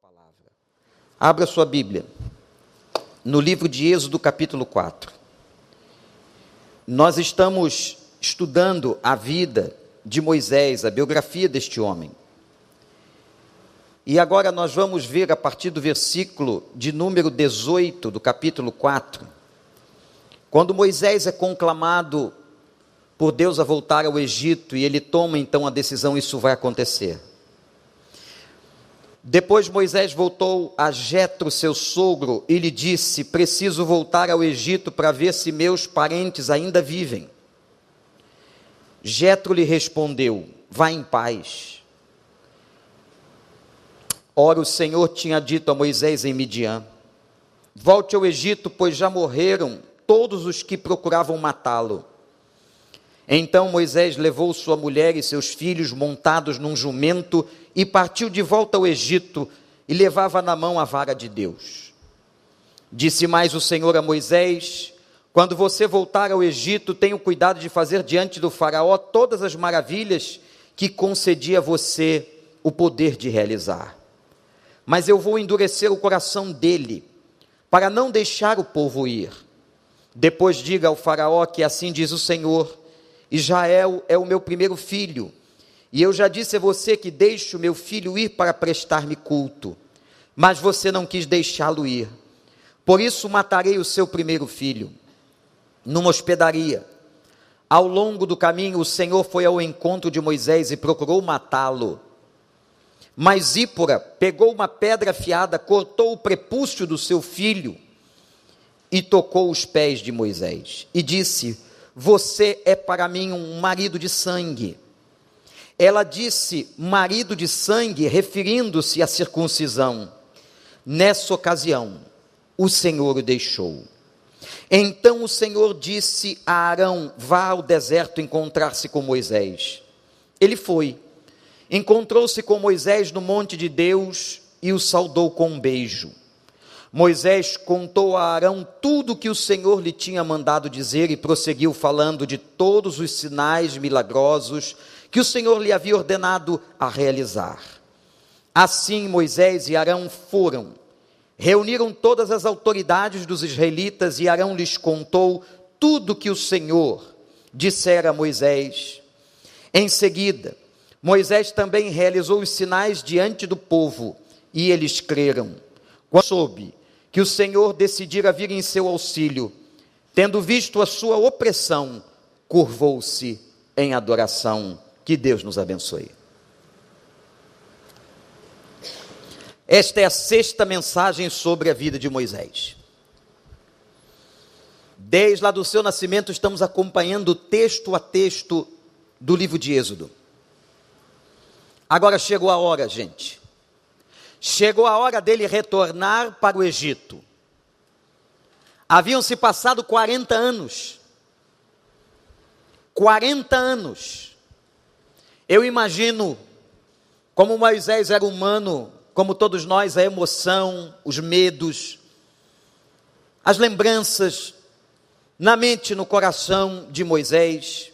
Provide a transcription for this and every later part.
palavra. Abra sua Bíblia no livro de Êxodo, capítulo 4. Nós estamos estudando a vida de Moisés, a biografia deste homem. E agora nós vamos ver a partir do versículo de número 18 do capítulo 4, quando Moisés é conclamado por Deus a voltar ao Egito e ele toma então a decisão, isso vai acontecer. Depois Moisés voltou a Jetro, seu sogro, e lhe disse: Preciso voltar ao Egito para ver se meus parentes ainda vivem. Jetro lhe respondeu: Vá em paz. Ora, o Senhor tinha dito a Moisés em Midian: Volte ao Egito, pois já morreram todos os que procuravam matá-lo. Então Moisés levou sua mulher e seus filhos montados num jumento e partiu de volta ao Egito e levava na mão a vara de Deus. Disse mais o Senhor a Moisés: Quando você voltar ao Egito, tenha cuidado de fazer diante do Faraó todas as maravilhas que concedi a você o poder de realizar. Mas eu vou endurecer o coração dele, para não deixar o povo ir. Depois diga ao Faraó que assim diz o Senhor Israel é o meu primeiro filho, e eu já disse a você que deixo meu filho ir para prestar-me culto, mas você não quis deixá-lo ir. Por isso matarei o seu primeiro filho, numa hospedaria. Ao longo do caminho, o Senhor foi ao encontro de Moisés e procurou matá-lo. Mas Ípora pegou uma pedra afiada, cortou o prepúcio do seu filho e tocou os pés de Moisés e disse: você é para mim um marido de sangue. Ela disse marido de sangue, referindo-se à circuncisão. Nessa ocasião, o Senhor o deixou. Então o Senhor disse a Arão: Vá ao deserto encontrar-se com Moisés. Ele foi, encontrou-se com Moisés no monte de Deus e o saudou com um beijo. Moisés contou a Arão tudo o que o Senhor lhe tinha mandado dizer e prosseguiu falando de todos os sinais milagrosos que o Senhor lhe havia ordenado a realizar. Assim Moisés e Arão foram, reuniram todas as autoridades dos israelitas e Arão lhes contou tudo que o Senhor dissera a Moisés. Em seguida, Moisés também realizou os sinais diante do povo e eles creram. Quando soube que o Senhor decidira vir em seu auxílio, tendo visto a sua opressão, curvou-se em adoração. Que Deus nos abençoe. Esta é a sexta mensagem sobre a vida de Moisés. Desde lá do seu nascimento, estamos acompanhando texto a texto do livro de Êxodo. Agora chegou a hora, gente, Chegou a hora dele retornar para o Egito. Haviam se passado 40 anos. 40 anos. Eu imagino como Moisés era humano, como todos nós, a emoção, os medos, as lembranças na mente, no coração de Moisés.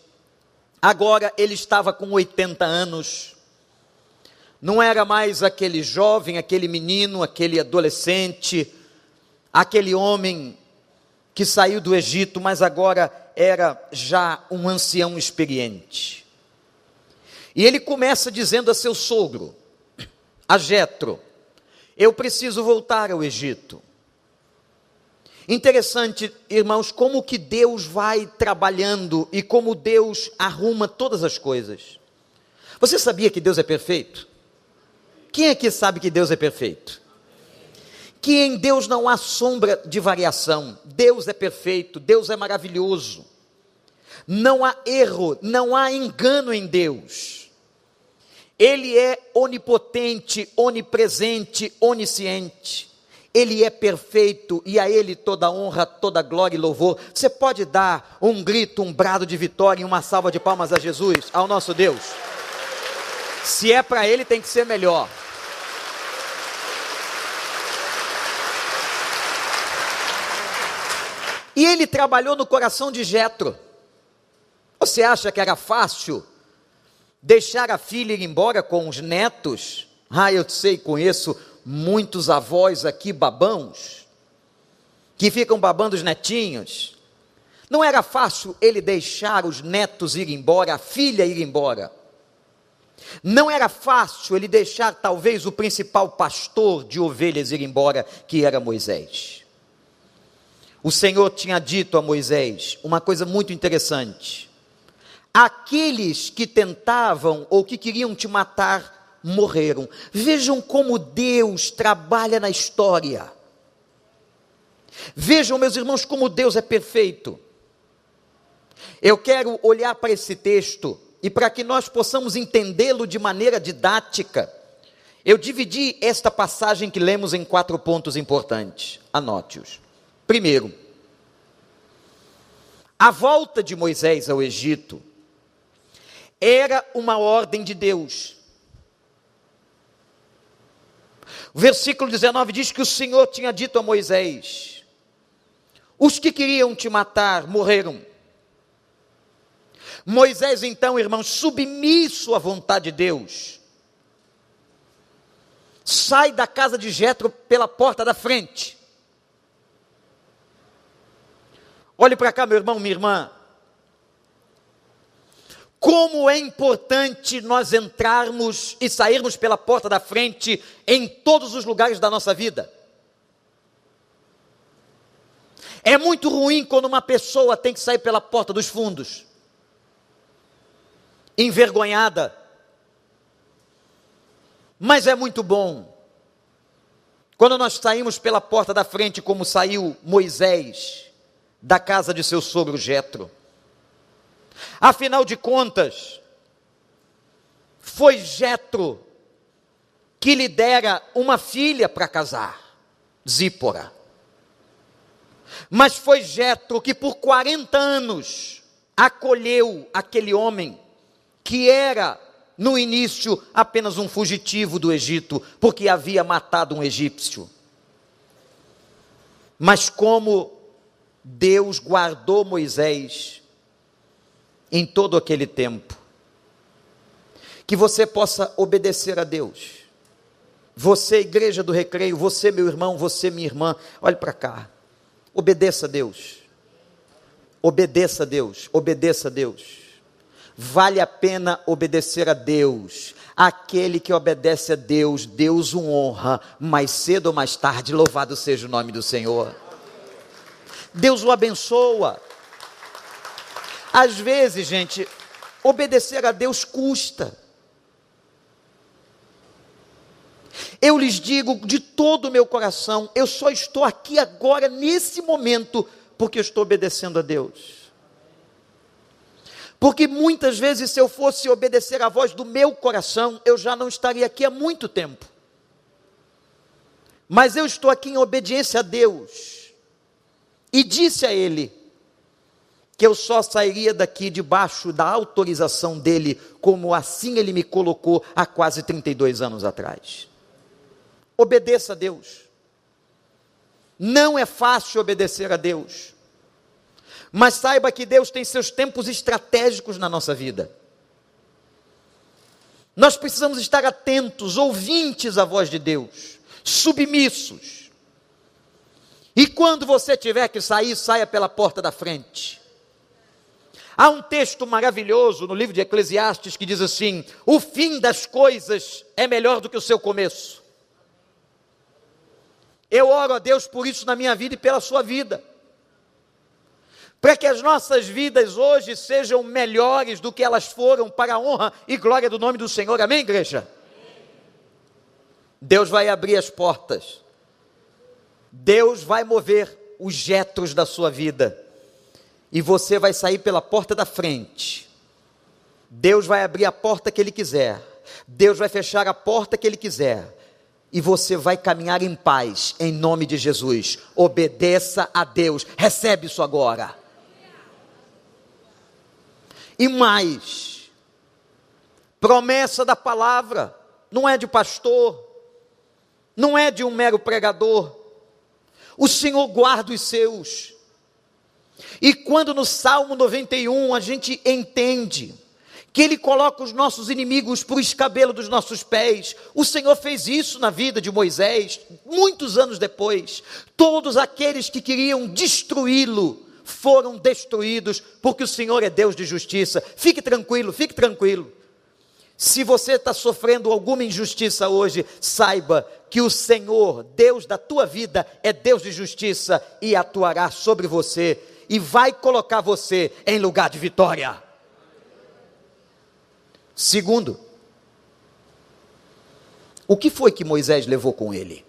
Agora ele estava com 80 anos não era mais aquele jovem, aquele menino, aquele adolescente, aquele homem que saiu do Egito, mas agora era já um ancião experiente. E ele começa dizendo a seu sogro, a Jetro: Eu preciso voltar ao Egito. Interessante, irmãos, como que Deus vai trabalhando e como Deus arruma todas as coisas. Você sabia que Deus é perfeito? Quem aqui sabe que Deus é perfeito? Que em Deus não há sombra de variação. Deus é perfeito, Deus é maravilhoso. Não há erro, não há engano em Deus. Ele é onipotente, onipresente, onisciente. Ele é perfeito e a Ele toda honra, toda glória e louvor. Você pode dar um grito, um brado de vitória e uma salva de palmas a Jesus, ao nosso Deus. Se é para Ele, tem que ser melhor. E ele trabalhou no coração de Jetro. Você acha que era fácil deixar a filha ir embora com os netos? Ah, eu sei, conheço muitos avós aqui babãos, que ficam babando os netinhos. Não era fácil ele deixar os netos ir embora, a filha ir embora. Não era fácil ele deixar talvez o principal pastor de ovelhas ir embora, que era Moisés. O Senhor tinha dito a Moisés uma coisa muito interessante: aqueles que tentavam ou que queriam te matar morreram. Vejam como Deus trabalha na história. Vejam, meus irmãos, como Deus é perfeito. Eu quero olhar para esse texto e para que nós possamos entendê-lo de maneira didática, eu dividi esta passagem que lemos em quatro pontos importantes. Anote-os. Primeiro, a volta de Moisés ao Egito era uma ordem de Deus. O versículo 19 diz que o Senhor tinha dito a Moisés: Os que queriam te matar morreram Moisés, então, irmãos, submisso à vontade de Deus, sai da casa de Jetro pela porta da frente. Olhe para cá, meu irmão, minha irmã. Como é importante nós entrarmos e sairmos pela porta da frente em todos os lugares da nossa vida. É muito ruim quando uma pessoa tem que sair pela porta dos fundos envergonhada. Mas é muito bom. Quando nós saímos pela porta da frente, como saiu Moisés da casa de seu sogro Jetro. Afinal de contas, foi Jetro que lhe dera uma filha para casar, Zípora. Mas foi Jetro que por 40 anos acolheu aquele homem que era no início apenas um fugitivo do Egito, porque havia matado um egípcio. Mas como Deus guardou Moisés em todo aquele tempo, que você possa obedecer a Deus. Você, igreja do recreio, você, meu irmão, você, minha irmã, olhe para cá. Obedeça a Deus. Obedeça a Deus. Obedeça a Deus vale a pena obedecer a Deus. Aquele que obedece a Deus, Deus o honra, mais cedo ou mais tarde, louvado seja o nome do Senhor. Deus o abençoa. Às vezes, gente, obedecer a Deus custa. Eu lhes digo de todo o meu coração, eu só estou aqui agora, nesse momento, porque estou obedecendo a Deus. Porque muitas vezes, se eu fosse obedecer à voz do meu coração, eu já não estaria aqui há muito tempo. Mas eu estou aqui em obediência a Deus. E disse a Ele que eu só sairia daqui debaixo da autorização dele, como assim ele me colocou há quase 32 anos atrás. Obedeça a Deus. Não é fácil obedecer a Deus. Mas saiba que Deus tem seus tempos estratégicos na nossa vida. Nós precisamos estar atentos, ouvintes à voz de Deus, submissos. E quando você tiver que sair, saia pela porta da frente. Há um texto maravilhoso no livro de Eclesiastes que diz assim: o fim das coisas é melhor do que o seu começo. Eu oro a Deus por isso na minha vida e pela sua vida para que as nossas vidas hoje sejam melhores do que elas foram, para a honra e glória do nome do Senhor. Amém, igreja? Deus vai abrir as portas, Deus vai mover os jetros da sua vida, e você vai sair pela porta da frente. Deus vai abrir a porta que Ele quiser, Deus vai fechar a porta que Ele quiser, e você vai caminhar em paz, em nome de Jesus. Obedeça a Deus, recebe isso agora. E mais, promessa da palavra, não é de pastor, não é de um mero pregador. O Senhor guarda os seus. E quando no Salmo 91 a gente entende que Ele coloca os nossos inimigos por escabelo dos nossos pés. O Senhor fez isso na vida de Moisés, muitos anos depois. Todos aqueles que queriam destruí-lo foram destruídos, porque o Senhor é Deus de justiça. Fique tranquilo, fique tranquilo. Se você está sofrendo alguma injustiça hoje, saiba que o Senhor, Deus da tua vida, é Deus de justiça e atuará sobre você e vai colocar você em lugar de vitória. Segundo, o que foi que Moisés levou com ele?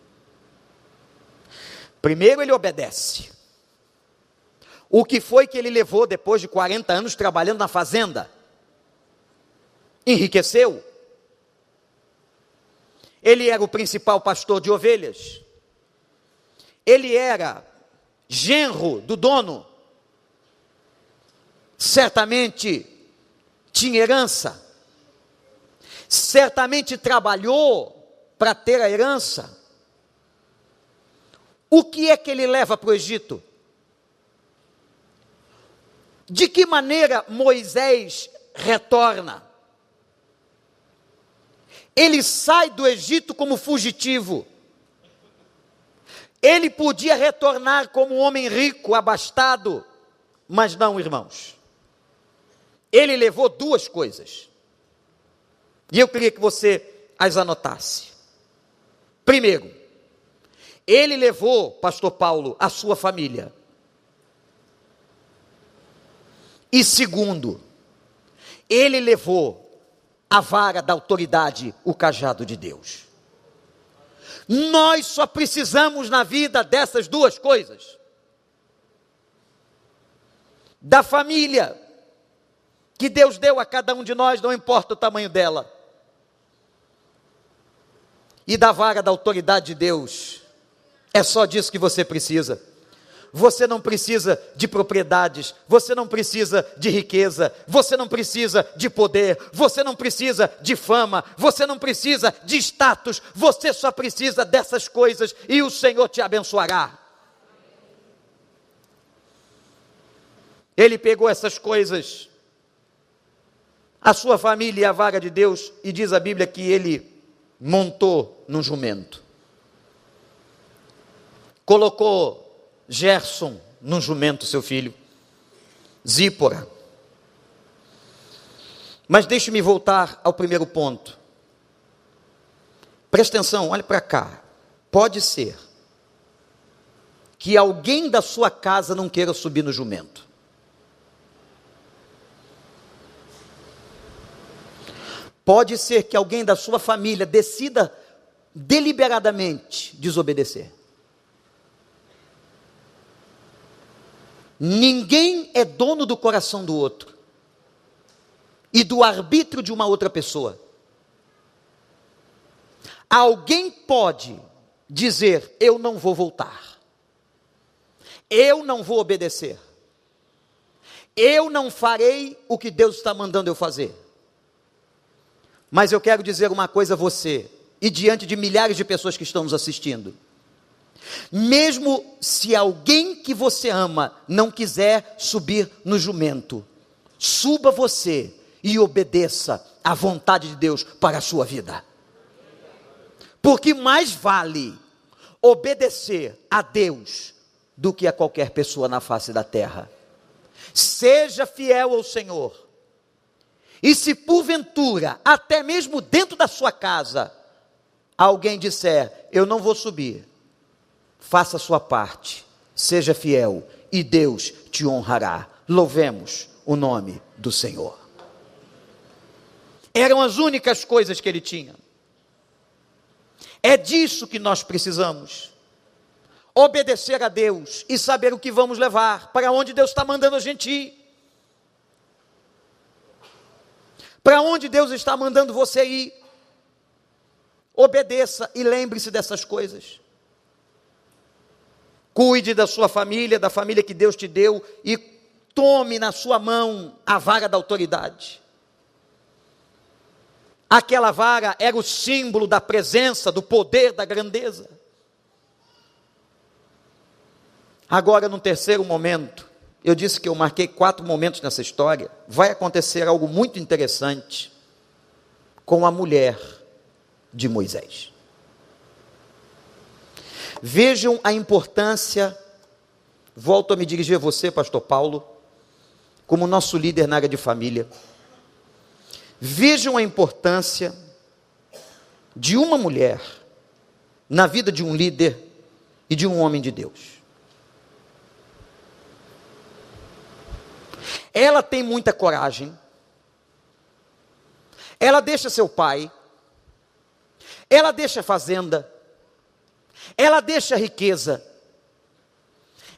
Primeiro, ele obedece. O que foi que ele levou depois de 40 anos trabalhando na fazenda? Enriqueceu. Ele era o principal pastor de ovelhas. Ele era genro do dono. Certamente tinha herança certamente trabalhou para ter a herança. O que é que ele leva para o Egito? De que maneira Moisés retorna? Ele sai do Egito como fugitivo. Ele podia retornar como um homem rico, abastado, mas não, irmãos. Ele levou duas coisas. E eu queria que você as anotasse. Primeiro, ele levou, pastor Paulo, a sua família. E segundo, ele levou a vara da autoridade, o cajado de Deus. Nós só precisamos na vida dessas duas coisas: da família, que Deus deu a cada um de nós, não importa o tamanho dela, e da vara da autoridade de Deus. É só disso que você precisa. Você não precisa de propriedades, você não precisa de riqueza, você não precisa de poder, você não precisa de fama, você não precisa de status, você só precisa dessas coisas e o Senhor te abençoará. Ele pegou essas coisas, a sua família e a vaga de Deus, e diz a Bíblia que ele montou num jumento. Colocou Gerson num jumento, seu filho. Zípora. Mas deixe-me voltar ao primeiro ponto. Presta atenção, olhe para cá. Pode ser que alguém da sua casa não queira subir no jumento. Pode ser que alguém da sua família decida deliberadamente desobedecer. Ninguém é dono do coração do outro e do arbítrio de uma outra pessoa. Alguém pode dizer: Eu não vou voltar, eu não vou obedecer, eu não farei o que Deus está mandando eu fazer. Mas eu quero dizer uma coisa a você, e diante de milhares de pessoas que estão nos assistindo. Mesmo se alguém que você ama não quiser subir no jumento, suba você e obedeça à vontade de Deus para a sua vida. Porque mais vale obedecer a Deus do que a qualquer pessoa na face da terra. Seja fiel ao Senhor e se porventura, até mesmo dentro da sua casa, alguém disser: Eu não vou subir, faça a sua parte, seja fiel, e Deus te honrará. Louvemos o nome do Senhor. Eram as únicas coisas que ele tinha. É disso que nós precisamos. Obedecer a Deus e saber o que vamos levar, para onde Deus está mandando a gente ir. Para onde Deus está mandando você ir? Obedeça e lembre-se dessas coisas. Cuide da sua família, da família que Deus te deu e tome na sua mão a vara da autoridade. Aquela vara era o símbolo da presença, do poder, da grandeza. Agora, no terceiro momento, eu disse que eu marquei quatro momentos nessa história, vai acontecer algo muito interessante com a mulher de Moisés. Vejam a importância, volto a me dirigir a você, Pastor Paulo, como nosso líder na área de família. Vejam a importância de uma mulher na vida de um líder e de um homem de Deus. Ela tem muita coragem. Ela deixa seu pai. Ela deixa a fazenda. Ela deixa a riqueza.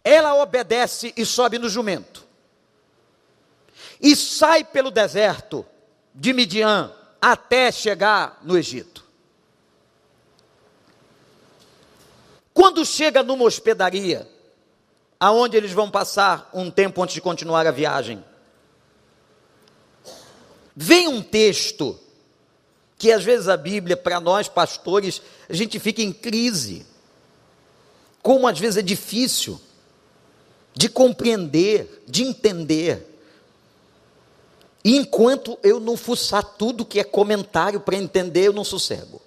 Ela obedece e sobe no jumento. E sai pelo deserto de Midian até chegar no Egito. Quando chega numa hospedaria, aonde eles vão passar um tempo antes de continuar a viagem. Vem um texto que às vezes a Bíblia, para nós pastores, a gente fica em crise. Como às vezes é difícil de compreender, de entender. E enquanto eu não fuçar tudo que é comentário para entender, eu não sossego.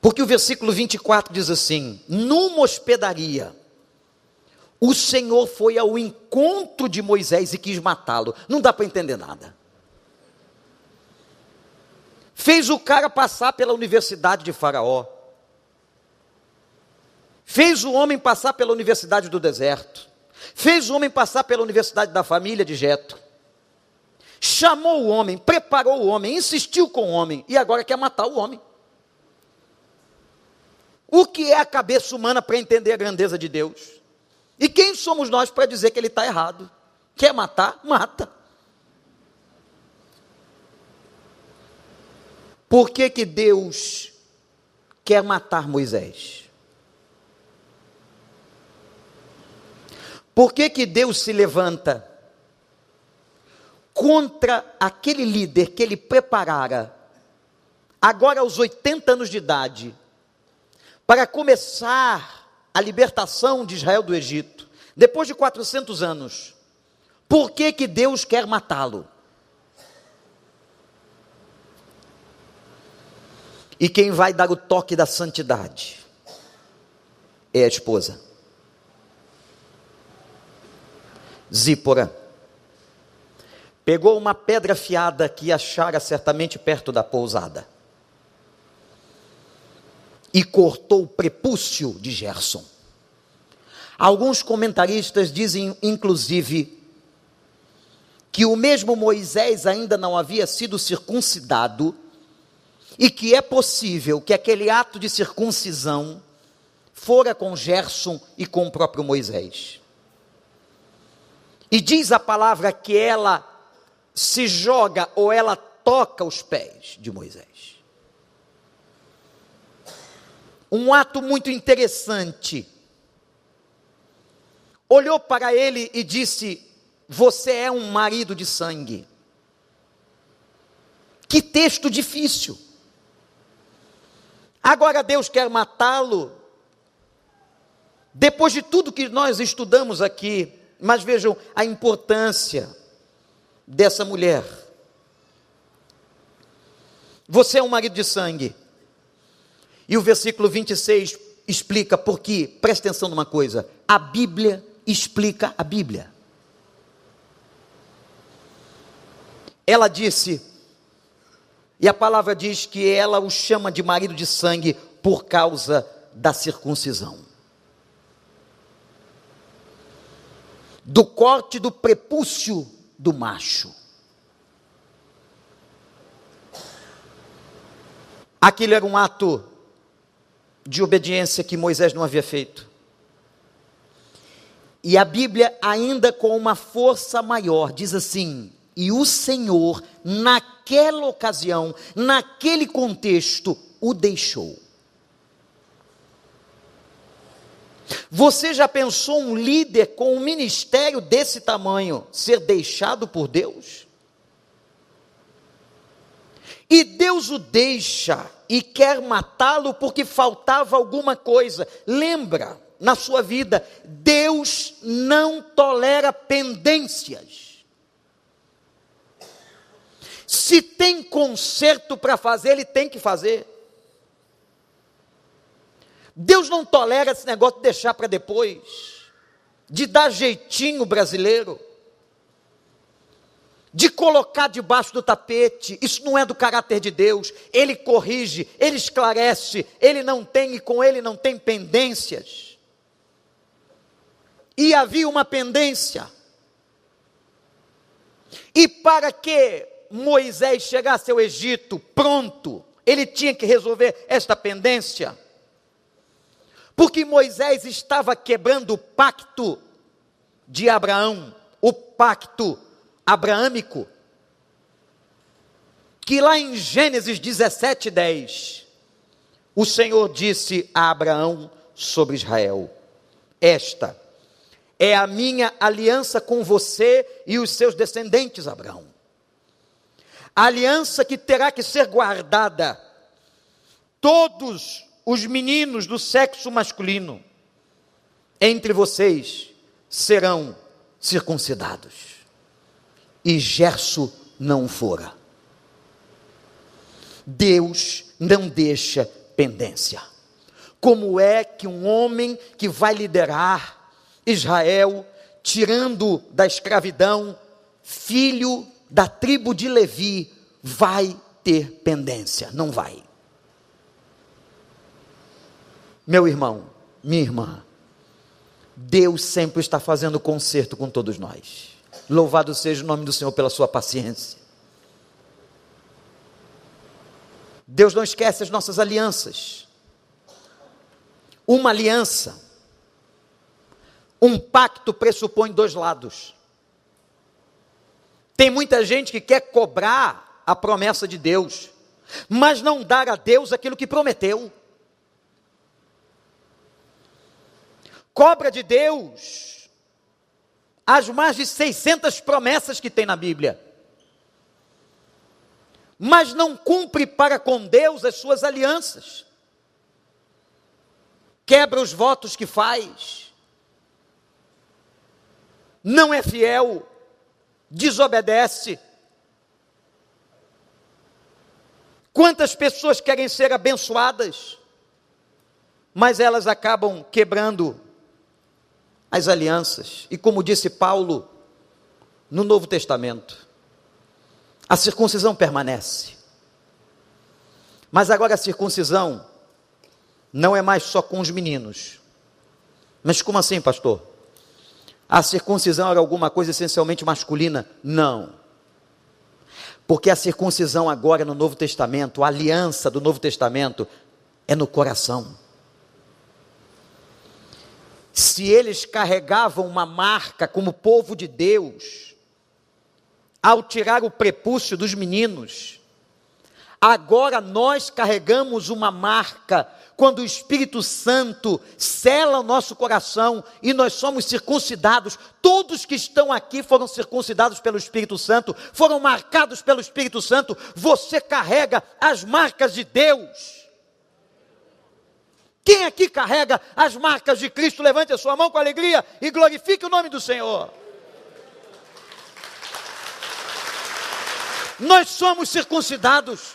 Porque o versículo 24 diz assim: numa hospedaria, o Senhor foi ao encontro de Moisés e quis matá-lo. Não dá para entender nada. Fez o cara passar pela universidade de Faraó. Fez o homem passar pela universidade do deserto. Fez o homem passar pela universidade da família de Jeto. Chamou o homem, preparou o homem, insistiu com o homem e agora quer matar o homem. O que é a cabeça humana para entender a grandeza de Deus? E quem somos nós para dizer que ele está errado? Quer matar? Mata. Por que, que Deus quer matar Moisés? Por que, que Deus se levanta contra aquele líder que ele preparara, agora aos 80 anos de idade, para começar a libertação de Israel do Egito, depois de 400 anos, por que, que Deus quer matá-lo? E quem vai dar o toque da santidade é a esposa. Zípora pegou uma pedra afiada que achara certamente perto da pousada e cortou o prepúcio de Gerson. Alguns comentaristas dizem, inclusive, que o mesmo Moisés ainda não havia sido circuncidado e que é possível que aquele ato de circuncisão fora com Gerson e com o próprio Moisés. E diz a palavra que ela se joga ou ela toca os pés de Moisés um ato muito interessante. Olhou para ele e disse: Você é um marido de sangue. Que texto difícil. Agora Deus quer matá-lo. Depois de tudo que nós estudamos aqui, mas vejam a importância dessa mulher. Você é um marido de sangue. E o versículo 26 explica porque, presta atenção numa coisa, a Bíblia explica a Bíblia. Ela disse, e a palavra diz que ela o chama de marido de sangue por causa da circuncisão. Do corte do prepúcio do macho. Aquilo era um ato de obediência que Moisés não havia feito. E a Bíblia, ainda com uma força maior, diz assim: e o Senhor, naquela ocasião, naquele contexto, o deixou. Você já pensou um líder com um ministério desse tamanho ser deixado por Deus? E Deus o deixa e quer matá-lo porque faltava alguma coisa. Lembra, na sua vida. Deus não tolera pendências. Se tem conserto para fazer, ele tem que fazer. Deus não tolera esse negócio de deixar para depois, de dar jeitinho brasileiro de colocar debaixo do tapete, isso não é do caráter de Deus. Ele corrige, ele esclarece, ele não tem e com ele não tem pendências. E havia uma pendência. E para que Moisés chegasse ao Egito pronto, ele tinha que resolver esta pendência. Porque Moisés estava quebrando o pacto de Abraão, o pacto abraâmico, que lá em Gênesis 17, 10, o Senhor disse a Abraão sobre Israel: Esta é a minha aliança com você e os seus descendentes, Abraão. A aliança que terá que ser guardada. Todos os meninos do sexo masculino entre vocês serão circuncidados e Gerso não fora. Deus não deixa pendência. Como é que um homem que vai liderar Israel, tirando da escravidão, filho da tribo de Levi, vai ter pendência? Não vai. Meu irmão, minha irmã, Deus sempre está fazendo conserto com todos nós. Louvado seja o nome do Senhor pela sua paciência. Deus não esquece as nossas alianças. Uma aliança, um pacto pressupõe dois lados. Tem muita gente que quer cobrar a promessa de Deus, mas não dar a Deus aquilo que prometeu. Cobra de Deus as mais de 600 promessas que tem na Bíblia. Mas não cumpre para com Deus as suas alianças. Quebra os votos que faz. Não é fiel, desobedece. Quantas pessoas querem ser abençoadas, mas elas acabam quebrando as alianças. E como disse Paulo no Novo Testamento, a circuncisão permanece. Mas agora a circuncisão não é mais só com os meninos. Mas como assim, pastor? A circuncisão era alguma coisa essencialmente masculina? Não. Porque a circuncisão agora no Novo Testamento, a aliança do Novo Testamento, é no coração se eles carregavam uma marca como povo de Deus, ao tirar o prepúcio dos meninos, agora nós carregamos uma marca quando o Espírito Santo sela o nosso coração e nós somos circuncidados. Todos que estão aqui foram circuncidados pelo Espírito Santo, foram marcados pelo Espírito Santo. Você carrega as marcas de Deus. Quem aqui carrega as marcas de Cristo? Levante a sua mão com alegria e glorifique o nome do Senhor. Nós somos circuncidados.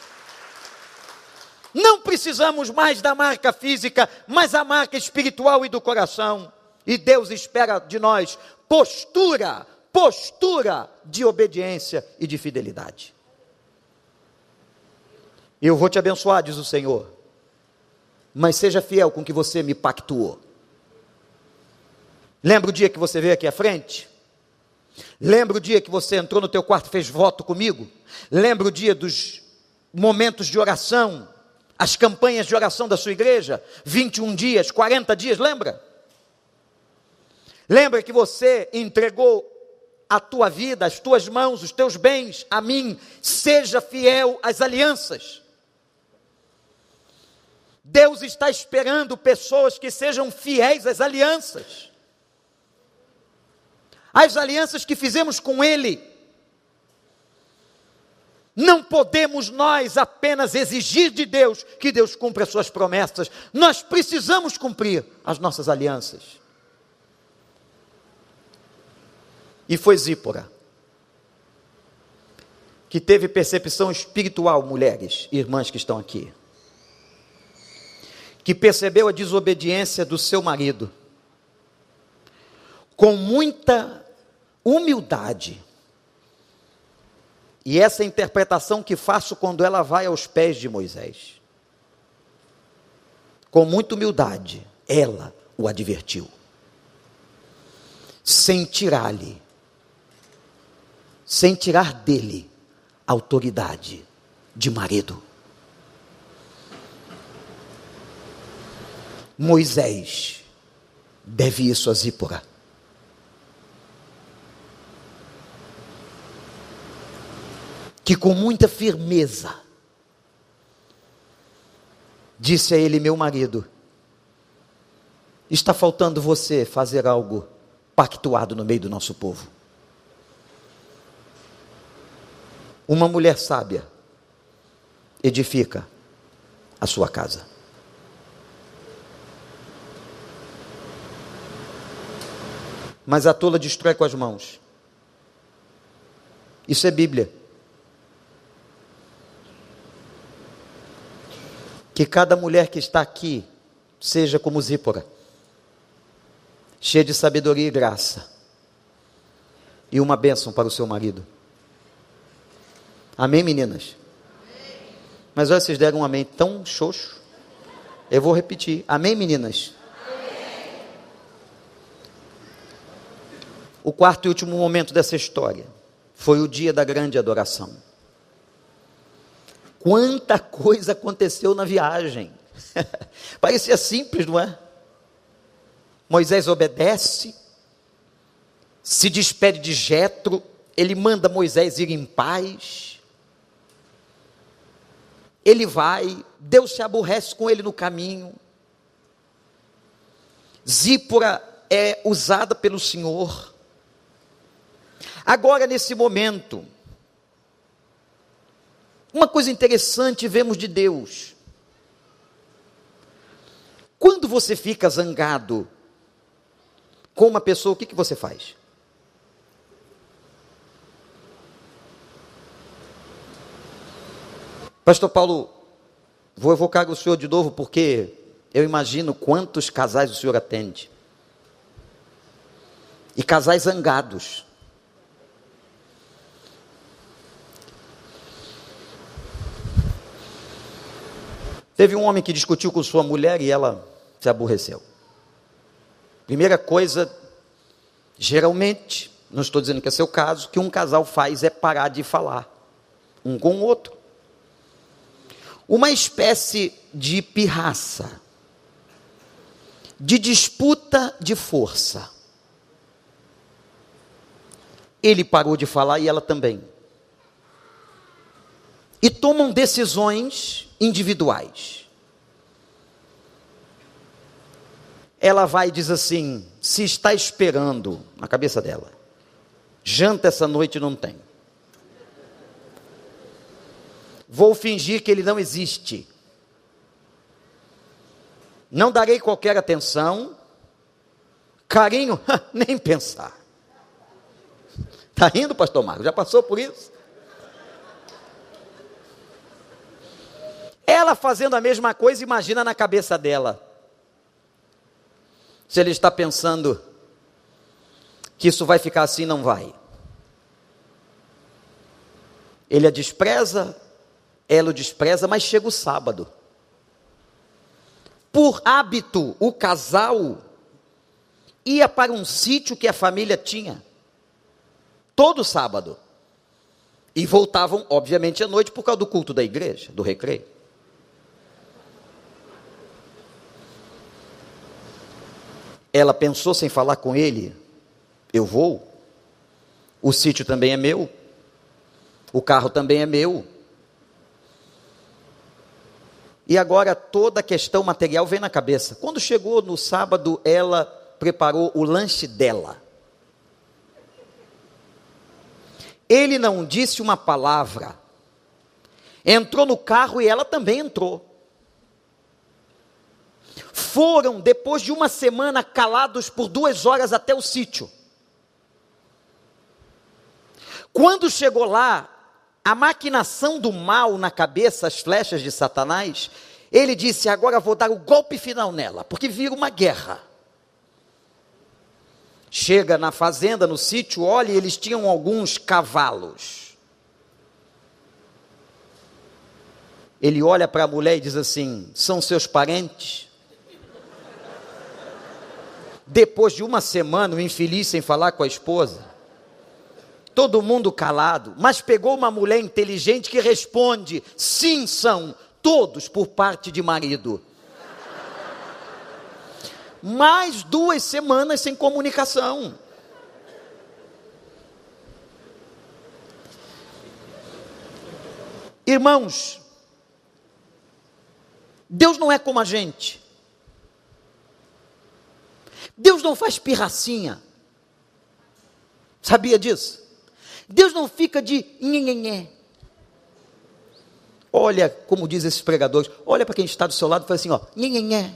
Não precisamos mais da marca física, mas a marca espiritual e do coração. E Deus espera de nós postura, postura de obediência e de fidelidade. Eu vou te abençoar, diz o Senhor mas seja fiel com o que você me pactuou. Lembra o dia que você veio aqui à frente? Lembra o dia que você entrou no teu quarto e fez voto comigo? Lembra o dia dos momentos de oração, as campanhas de oração da sua igreja? 21 dias, 40 dias, lembra? Lembra que você entregou a tua vida, as tuas mãos, os teus bens a mim? Seja fiel às alianças. Deus está esperando pessoas que sejam fiéis às alianças. As alianças que fizemos com Ele. Não podemos nós apenas exigir de Deus que Deus cumpra as suas promessas, nós precisamos cumprir as nossas alianças. E foi Zípora que teve percepção espiritual, mulheres, irmãs que estão aqui, que percebeu a desobediência do seu marido, com muita humildade, e essa é a interpretação que faço quando ela vai aos pés de Moisés. Com muita humildade, ela o advertiu, sem tirar-lhe, sem tirar dele autoridade de marido. Moisés deve isso a Zípora. que com muita firmeza disse a ele: Meu marido, está faltando você fazer algo pactuado no meio do nosso povo. Uma mulher sábia edifica a sua casa. Mas a tola destrói com as mãos. Isso é Bíblia. Que cada mulher que está aqui seja como Zípora, cheia de sabedoria e graça, e uma bênção para o seu marido. Amém, meninas? Amém. Mas olha, vocês deram um amém tão xoxo. Eu vou repetir. Amém, meninas? O quarto e último momento dessa história foi o dia da grande adoração. Quanta coisa aconteceu na viagem. Parecia simples, não é? Moisés obedece, se despede de Jetro, ele manda Moisés ir em paz. Ele vai, Deus se aborrece com ele no caminho. Zípora é usada pelo Senhor. Agora, nesse momento, uma coisa interessante vemos de Deus. Quando você fica zangado com uma pessoa, o que, que você faz? Pastor Paulo, vou evocar o senhor de novo porque eu imagino quantos casais o senhor atende. E casais zangados. Teve um homem que discutiu com sua mulher e ela se aborreceu. Primeira coisa, geralmente, não estou dizendo que é seu caso, que um casal faz é parar de falar um com o outro. Uma espécie de pirraça, de disputa de força. Ele parou de falar e ela também. E tomam decisões individuais. Ela vai e diz assim: se está esperando, na cabeça dela, janta essa noite não tem. Vou fingir que ele não existe. Não darei qualquer atenção. Carinho, nem pensar. Está rindo, pastor Marcos? Já passou por isso? Ela fazendo a mesma coisa, imagina na cabeça dela. Se ele está pensando que isso vai ficar assim, não vai. Ele a despreza, ela o despreza, mas chega o sábado. Por hábito, o casal ia para um sítio que a família tinha, todo sábado. E voltavam, obviamente, à noite por causa do culto da igreja, do recreio. Ela pensou sem falar com ele: Eu vou. O sítio também é meu. O carro também é meu. E agora toda a questão material vem na cabeça. Quando chegou no sábado, ela preparou o lanche dela. Ele não disse uma palavra. entrou no carro e ela também entrou. Foram, depois de uma semana, calados por duas horas até o sítio. Quando chegou lá, a maquinação do mal na cabeça, as flechas de Satanás, ele disse: Agora vou dar o golpe final nela, porque vira uma guerra. Chega na fazenda, no sítio, olha, eles tinham alguns cavalos. Ele olha para a mulher e diz assim: São seus parentes? Depois de uma semana, o infeliz sem falar com a esposa, todo mundo calado, mas pegou uma mulher inteligente que responde: Sim, são todos por parte de marido mais duas semanas sem comunicação. Irmãos, Deus não é como a gente. Deus não faz pirracinha. Sabia disso? Deus não fica de nhenhenhé. Olha, como diz esses pregadores, olha para quem está do seu lado e fala assim, ó, nhenhenhé.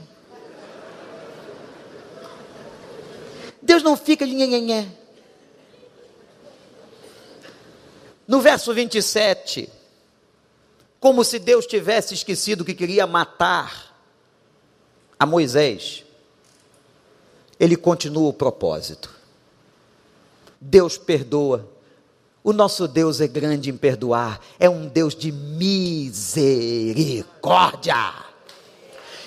Deus não fica de nhenhenhé. No verso 27, como se Deus tivesse esquecido que queria matar a Moisés, ele continua o propósito. Deus perdoa. O nosso Deus é grande em perdoar, é um Deus de misericórdia.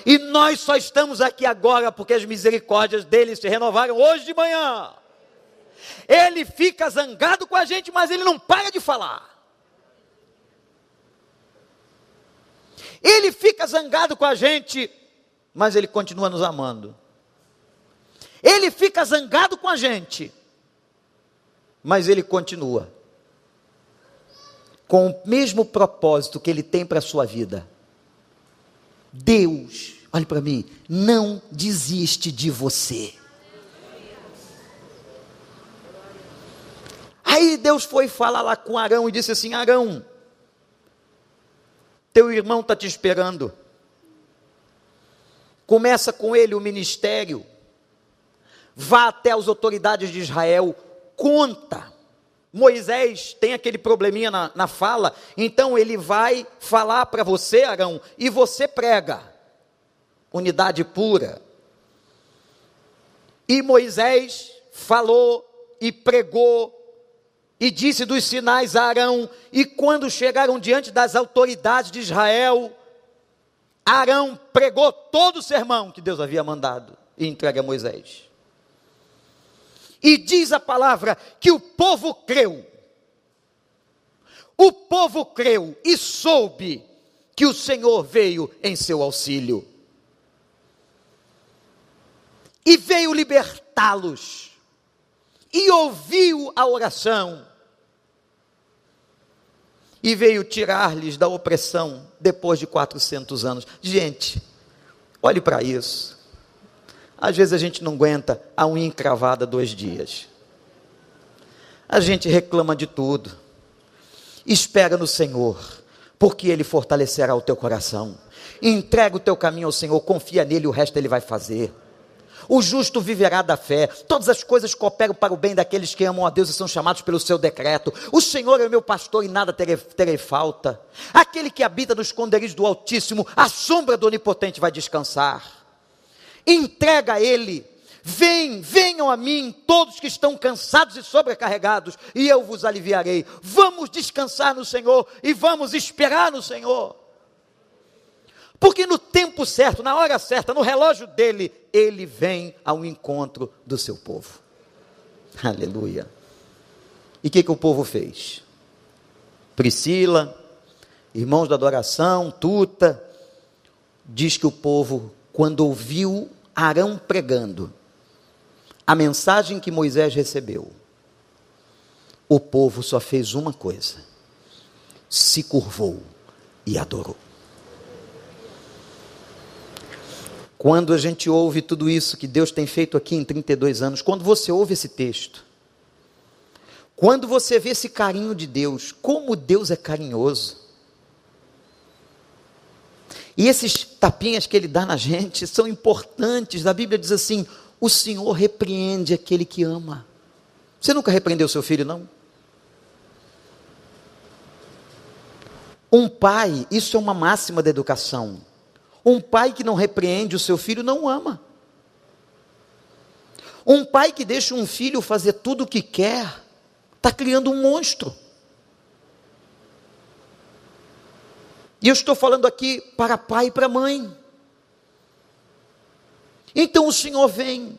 E nós só estamos aqui agora porque as misericórdias dele se renovaram hoje de manhã. Ele fica zangado com a gente, mas ele não para de falar. Ele fica zangado com a gente, mas ele continua nos amando. Ele fica zangado com a gente, mas ele continua com o mesmo propósito que ele tem para a sua vida. Deus olhe para mim, não desiste de você. Aí Deus foi falar lá com Arão e disse assim: Arão, teu irmão está te esperando. Começa com ele o ministério. Vá até as autoridades de Israel, conta. Moisés tem aquele probleminha na, na fala, então ele vai falar para você, Arão, e você prega unidade pura. E Moisés falou e pregou e disse dos sinais a Arão, e quando chegaram diante das autoridades de Israel, Arão pregou todo o sermão que Deus havia mandado e entregue a Moisés. E diz a palavra que o povo creu. O povo creu e soube que o Senhor veio em seu auxílio e veio libertá-los, e ouviu a oração, e veio tirar-lhes da opressão depois de 400 anos. Gente, olhe para isso. Às vezes a gente não aguenta a unha encravada dois dias. A gente reclama de tudo. Espera no Senhor, porque Ele fortalecerá o teu coração. Entrega o teu caminho ao Senhor, confia nele, o resto Ele vai fazer. O justo viverá da fé. Todas as coisas cooperam para o bem daqueles que amam a Deus e são chamados pelo seu decreto. O Senhor é o meu pastor e nada terei, terei falta. Aquele que habita no esconderijo do Altíssimo, a sombra do Onipotente vai descansar. Entrega a Ele. Vem, venham a mim, todos que estão cansados e sobrecarregados, e eu vos aliviarei. Vamos descansar no Senhor e vamos esperar no Senhor. Porque no tempo certo, na hora certa, no relógio dele, ele vem ao encontro do seu povo. Aleluia. E o que, que o povo fez? Priscila, irmãos da adoração, Tuta, diz que o povo, quando ouviu Arão pregando, a mensagem que Moisés recebeu, o povo só fez uma coisa: se curvou e adorou. Quando a gente ouve tudo isso que Deus tem feito aqui em 32 anos, quando você ouve esse texto, quando você vê esse carinho de Deus, como Deus é carinhoso. E esses tapinhas que ele dá na gente são importantes. A Bíblia diz assim: o Senhor repreende aquele que ama. Você nunca repreendeu seu filho, não? Um pai, isso é uma máxima da educação. Um pai que não repreende o seu filho não ama. Um pai que deixa um filho fazer tudo o que quer, está criando um monstro. E eu estou falando aqui para pai e para mãe. Então o Senhor vem,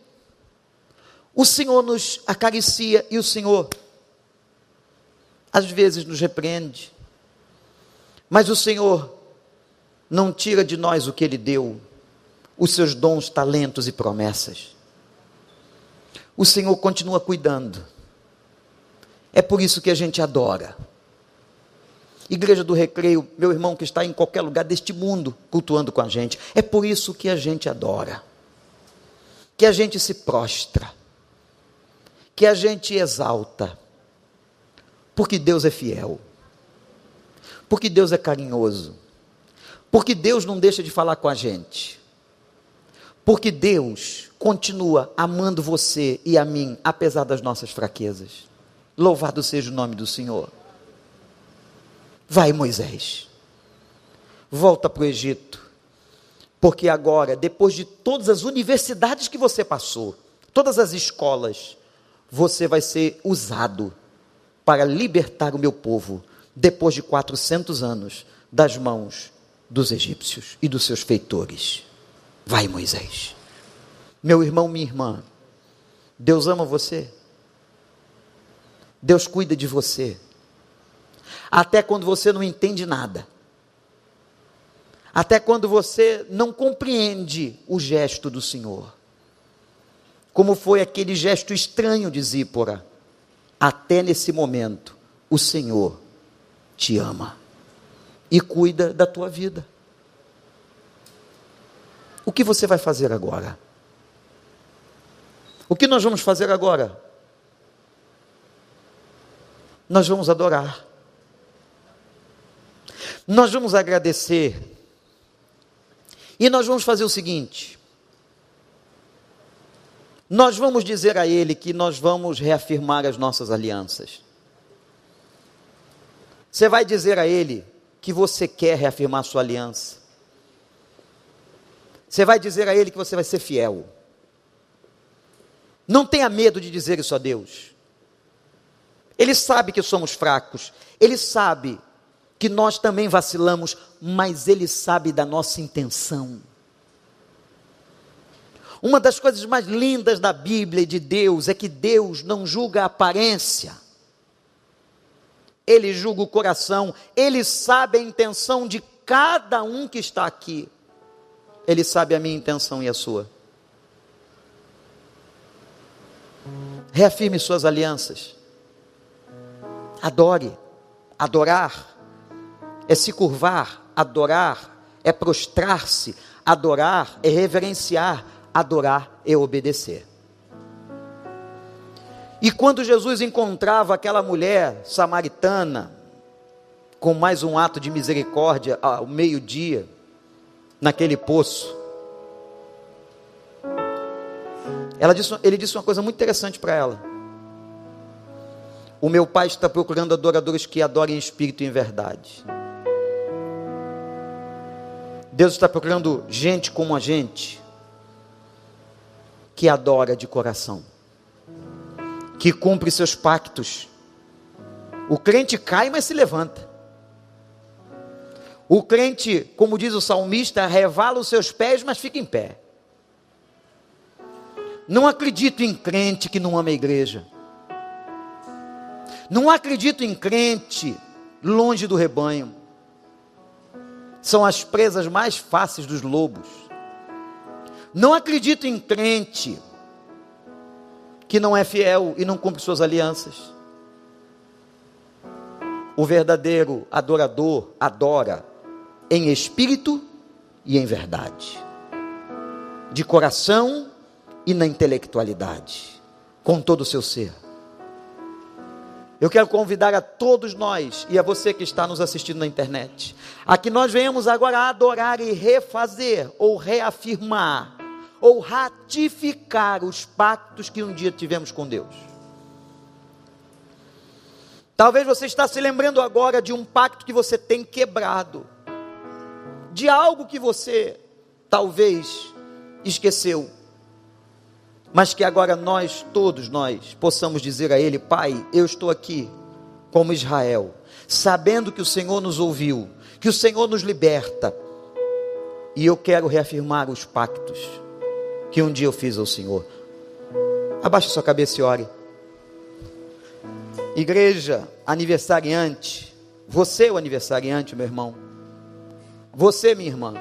o Senhor nos acaricia e o Senhor, às vezes, nos repreende, mas o Senhor não tira de nós o que Ele deu, os seus dons, talentos e promessas. O Senhor continua cuidando. É por isso que a gente adora. Igreja do Recreio, meu irmão que está em qualquer lugar deste mundo cultuando com a gente. É por isso que a gente adora. Que a gente se prostra. Que a gente exalta. Porque Deus é fiel. Porque Deus é carinhoso. Porque Deus não deixa de falar com a gente. Porque Deus continua amando você e a mim, apesar das nossas fraquezas. Louvado seja o nome do Senhor. Vai, Moisés, volta para o Egito, porque agora, depois de todas as universidades que você passou, todas as escolas, você vai ser usado para libertar o meu povo, depois de 400 anos, das mãos dos egípcios e dos seus feitores. Vai, Moisés. Meu irmão, minha irmã, Deus ama você. Deus cuida de você. Até quando você não entende nada. Até quando você não compreende o gesto do Senhor. Como foi aquele gesto estranho de Zípora. Até nesse momento, o Senhor te ama e cuida da tua vida. O que você vai fazer agora? O que nós vamos fazer agora? Nós vamos adorar. Nós vamos agradecer. E nós vamos fazer o seguinte: nós vamos dizer a Ele que nós vamos reafirmar as nossas alianças. Você vai dizer a Ele que você quer reafirmar sua aliança. Você vai dizer a Ele que você vai ser fiel. Não tenha medo de dizer isso a Deus. Ele sabe que somos fracos. Ele sabe que nós também vacilamos, mas Ele sabe da nossa intenção. Uma das coisas mais lindas da Bíblia e de Deus é que Deus não julga a aparência, Ele julga o coração, Ele sabe a intenção de cada um que está aqui, Ele sabe a minha intenção e a sua. Reafirme suas alianças, adore, adorar é se curvar, adorar, é prostrar-se, adorar é reverenciar, adorar é obedecer. E quando Jesus encontrava aquela mulher samaritana, com mais um ato de misericórdia ao meio-dia, naquele poço, disse, ele disse uma coisa muito interessante para ela. O meu pai está procurando adoradores que adorem em espírito e em verdade. Deus está procurando gente como a gente, que adora de coração, que cumpre seus pactos. O crente cai, mas se levanta. O crente, como diz o salmista, revala os seus pés, mas fica em pé. Não acredito em crente que não ama a igreja. Não acredito em crente longe do rebanho são as presas mais fáceis dos lobos. Não acredito em crente que não é fiel e não cumpre suas alianças. O verdadeiro adorador adora em espírito e em verdade, de coração e na intelectualidade, com todo o seu ser. Eu quero convidar a todos nós e a você que está nos assistindo na internet, a que nós venhamos agora adorar e refazer ou reafirmar ou ratificar os pactos que um dia tivemos com Deus. Talvez você está se lembrando agora de um pacto que você tem quebrado, de algo que você talvez esqueceu, mas que agora nós, todos nós, possamos dizer a Ele: Pai, eu estou aqui como Israel, sabendo que o Senhor nos ouviu, que o Senhor nos liberta, e eu quero reafirmar os pactos que um dia eu fiz ao Senhor. Abaixe sua cabeça e ore. Igreja, aniversariante, você é o aniversariante, meu irmão. Você, minha irmã.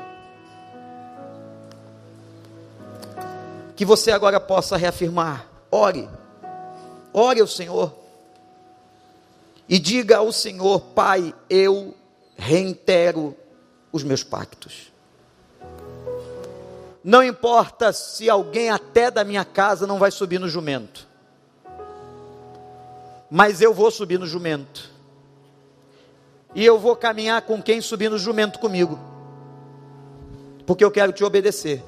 Que você agora possa reafirmar. Ore. Ore ao Senhor. E diga ao Senhor, Pai, eu reitero os meus pactos. Não importa se alguém até da minha casa não vai subir no jumento. Mas eu vou subir no jumento. E eu vou caminhar com quem subir no jumento comigo. Porque eu quero te obedecer.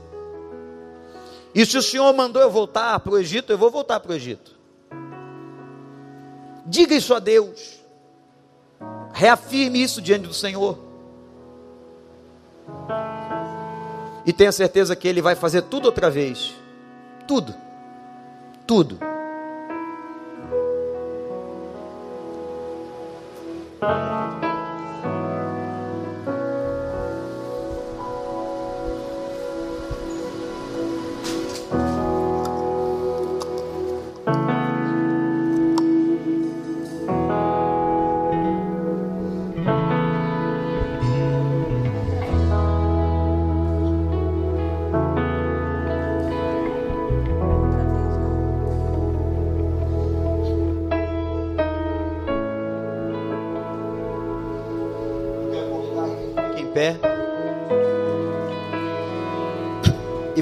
E se o Senhor mandou eu voltar para o Egito, eu vou voltar para o Egito. Diga isso a Deus. Reafirme isso diante do Senhor. E tenha certeza que Ele vai fazer tudo outra vez. Tudo. Tudo. pé.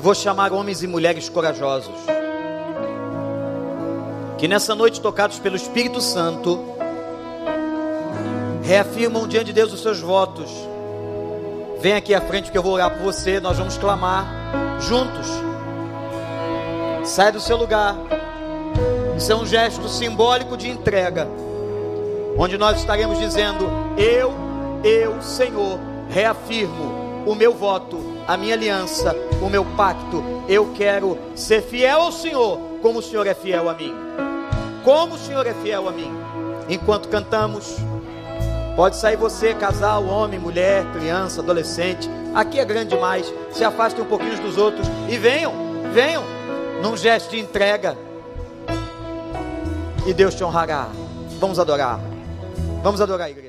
Vou chamar homens e mulheres corajosos. Que nessa noite, tocados pelo Espírito Santo, reafirmam diante de Deus os seus votos. Vem aqui à frente que eu vou orar por você. Nós vamos clamar juntos. Sai do seu lugar. Isso é um gesto simbólico de entrega. Onde nós estaremos dizendo: Eu, eu, Senhor, reafirmo o meu voto, a minha aliança, o meu pacto. Eu quero ser fiel ao Senhor, como o Senhor é fiel a mim. Como o Senhor é fiel a mim. Enquanto cantamos, pode sair você, casal, homem, mulher, criança, adolescente. Aqui é grande demais. Se afastem um pouquinho dos outros e venham, venham, num gesto de entrega. E Deus te honrará. Vamos adorar. Vamos adorar, igreja.